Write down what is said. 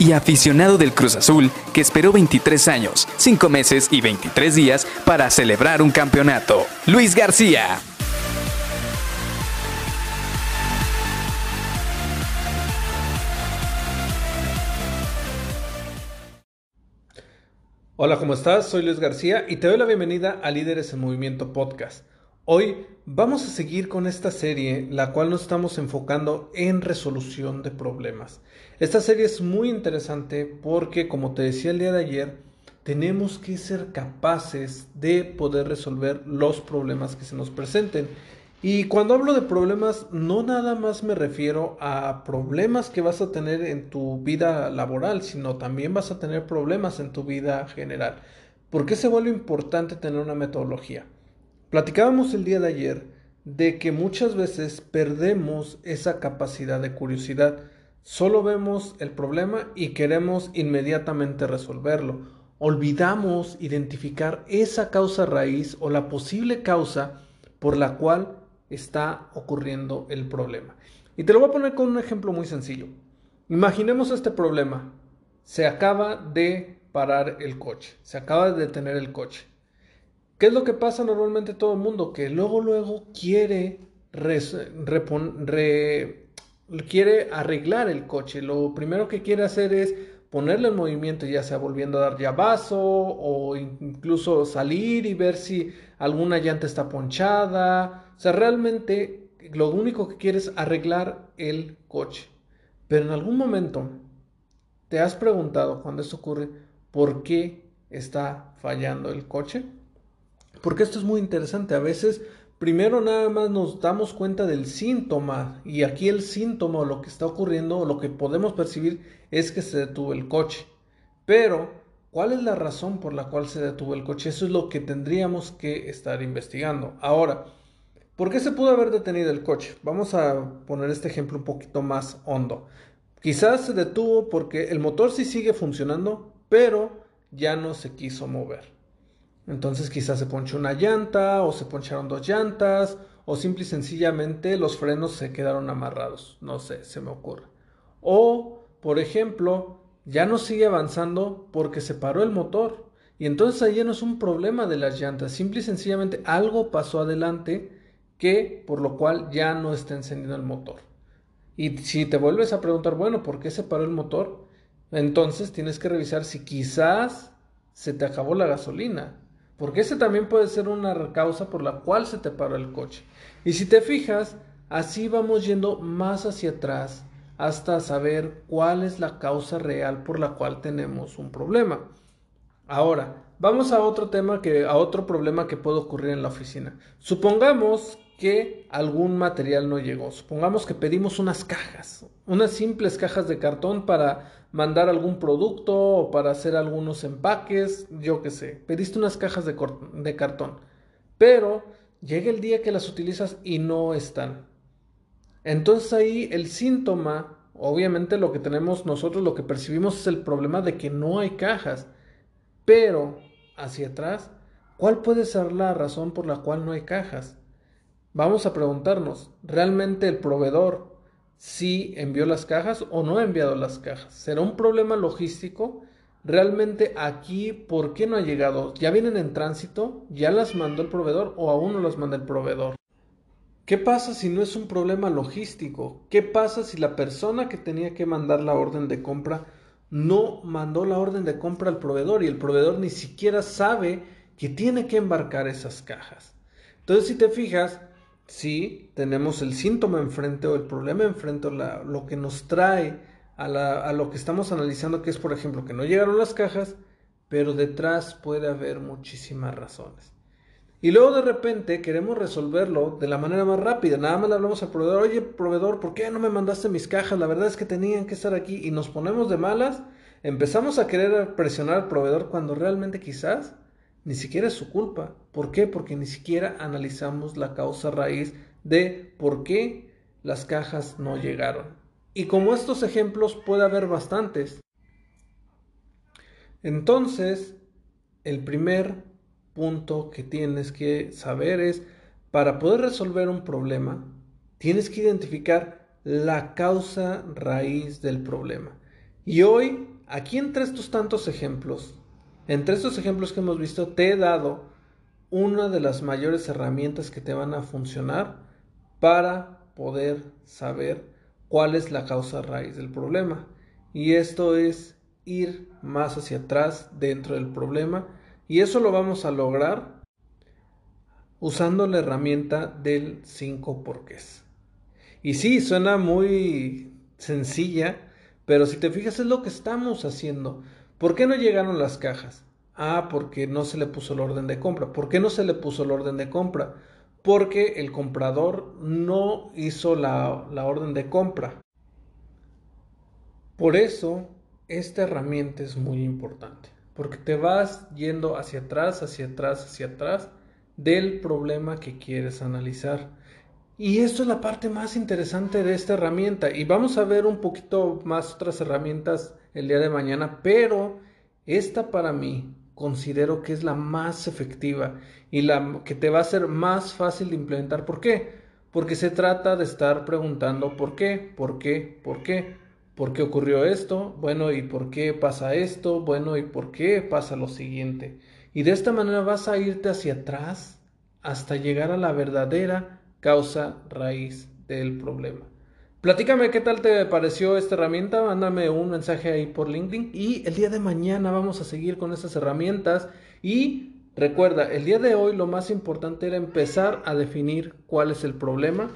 y aficionado del Cruz Azul que esperó 23 años, 5 meses y 23 días para celebrar un campeonato. Luis García. Hola, ¿cómo estás? Soy Luis García y te doy la bienvenida a Líderes en Movimiento Podcast. Hoy vamos a seguir con esta serie, la cual nos estamos enfocando en resolución de problemas. Esta serie es muy interesante porque, como te decía el día de ayer, tenemos que ser capaces de poder resolver los problemas que se nos presenten. Y cuando hablo de problemas, no nada más me refiero a problemas que vas a tener en tu vida laboral, sino también vas a tener problemas en tu vida general. ¿Por qué se vuelve importante tener una metodología? Platicábamos el día de ayer de que muchas veces perdemos esa capacidad de curiosidad. Solo vemos el problema y queremos inmediatamente resolverlo. Olvidamos identificar esa causa raíz o la posible causa por la cual está ocurriendo el problema. Y te lo voy a poner con un ejemplo muy sencillo. Imaginemos este problema. Se acaba de parar el coche, se acaba de detener el coche. ¿Qué es lo que pasa normalmente todo el mundo? Que luego, luego quiere, quiere arreglar el coche. Lo primero que quiere hacer es ponerle en movimiento, ya sea volviendo a dar llavazo o incluso salir y ver si alguna llanta está ponchada. O sea, realmente lo único que quiere es arreglar el coche. Pero en algún momento te has preguntado cuando esto ocurre, ¿por qué está fallando el coche? Porque esto es muy interesante. A veces, primero nada más nos damos cuenta del síntoma. Y aquí el síntoma o lo que está ocurriendo o lo que podemos percibir es que se detuvo el coche. Pero, ¿cuál es la razón por la cual se detuvo el coche? Eso es lo que tendríamos que estar investigando. Ahora, ¿por qué se pudo haber detenido el coche? Vamos a poner este ejemplo un poquito más hondo. Quizás se detuvo porque el motor sí sigue funcionando, pero ya no se quiso mover. Entonces quizás se ponchó una llanta o se poncharon dos llantas o simple y sencillamente los frenos se quedaron amarrados. No sé, se me ocurre. O, por ejemplo, ya no sigue avanzando porque se paró el motor. Y entonces ahí no es un problema de las llantas. Simple y sencillamente algo pasó adelante que por lo cual ya no está encendido el motor. Y si te vuelves a preguntar, bueno, ¿por qué se paró el motor? Entonces tienes que revisar si quizás se te acabó la gasolina. Porque ese también puede ser una causa por la cual se te paró el coche. Y si te fijas, así vamos yendo más hacia atrás hasta saber cuál es la causa real por la cual tenemos un problema. Ahora, vamos a otro tema que a otro problema que puede ocurrir en la oficina. Supongamos que algún material no llegó. Supongamos que pedimos unas cajas, unas simples cajas de cartón para mandar algún producto o para hacer algunos empaques, yo qué sé. Pediste unas cajas de, de cartón, pero llega el día que las utilizas y no están. Entonces ahí el síntoma, obviamente lo que tenemos nosotros, lo que percibimos es el problema de que no hay cajas. Pero hacia atrás, ¿cuál puede ser la razón por la cual no hay cajas? Vamos a preguntarnos, ¿realmente el proveedor si envió las cajas o no ha enviado las cajas. ¿Será un problema logístico? Realmente aquí, ¿por qué no ha llegado? ¿Ya vienen en tránsito? ¿Ya las mandó el proveedor o aún no las manda el proveedor? ¿Qué pasa si no es un problema logístico? ¿Qué pasa si la persona que tenía que mandar la orden de compra no mandó la orden de compra al proveedor y el proveedor ni siquiera sabe que tiene que embarcar esas cajas? Entonces, si te fijas, si tenemos el síntoma enfrente o el problema enfrente o lo que nos trae a, a lo que estamos analizando, que es, por ejemplo, que no llegaron las cajas, pero detrás puede haber muchísimas razones. Y luego de repente queremos resolverlo de la manera más rápida. Nada más le hablamos al proveedor, oye, proveedor, ¿por qué no me mandaste mis cajas? La verdad es que tenían que estar aquí y nos ponemos de malas. Empezamos a querer presionar al proveedor cuando realmente quizás ni siquiera es su culpa. ¿Por qué? Porque ni siquiera analizamos la causa raíz de por qué las cajas no llegaron. Y como estos ejemplos puede haber bastantes. Entonces, el primer punto que tienes que saber es, para poder resolver un problema, tienes que identificar la causa raíz del problema. Y hoy, aquí entre estos tantos ejemplos, entre estos ejemplos que hemos visto, te he dado una de las mayores herramientas que te van a funcionar para poder saber cuál es la causa raíz del problema. Y esto es ir más hacia atrás dentro del problema. Y eso lo vamos a lograr usando la herramienta del 5 porqués. Y sí, suena muy sencilla, pero si te fijas es lo que estamos haciendo. ¿Por qué no llegaron las cajas? Ah, porque no se le puso el orden de compra. ¿Por qué no se le puso el orden de compra? Porque el comprador no hizo la, la orden de compra. Por eso, esta herramienta es muy importante. Porque te vas yendo hacia atrás, hacia atrás, hacia atrás del problema que quieres analizar. Y esto es la parte más interesante de esta herramienta. Y vamos a ver un poquito más otras herramientas el día de mañana, pero esta para mí considero que es la más efectiva y la que te va a ser más fácil de implementar. ¿Por qué? Porque se trata de estar preguntando por qué, por qué, por qué, por qué ocurrió esto, bueno, y por qué pasa esto, bueno, y por qué pasa lo siguiente. Y de esta manera vas a irte hacia atrás hasta llegar a la verdadera causa raíz del problema. Platícame qué tal te pareció esta herramienta, mándame un mensaje ahí por LinkedIn. Y el día de mañana vamos a seguir con estas herramientas. Y recuerda, el día de hoy lo más importante era empezar a definir cuál es el problema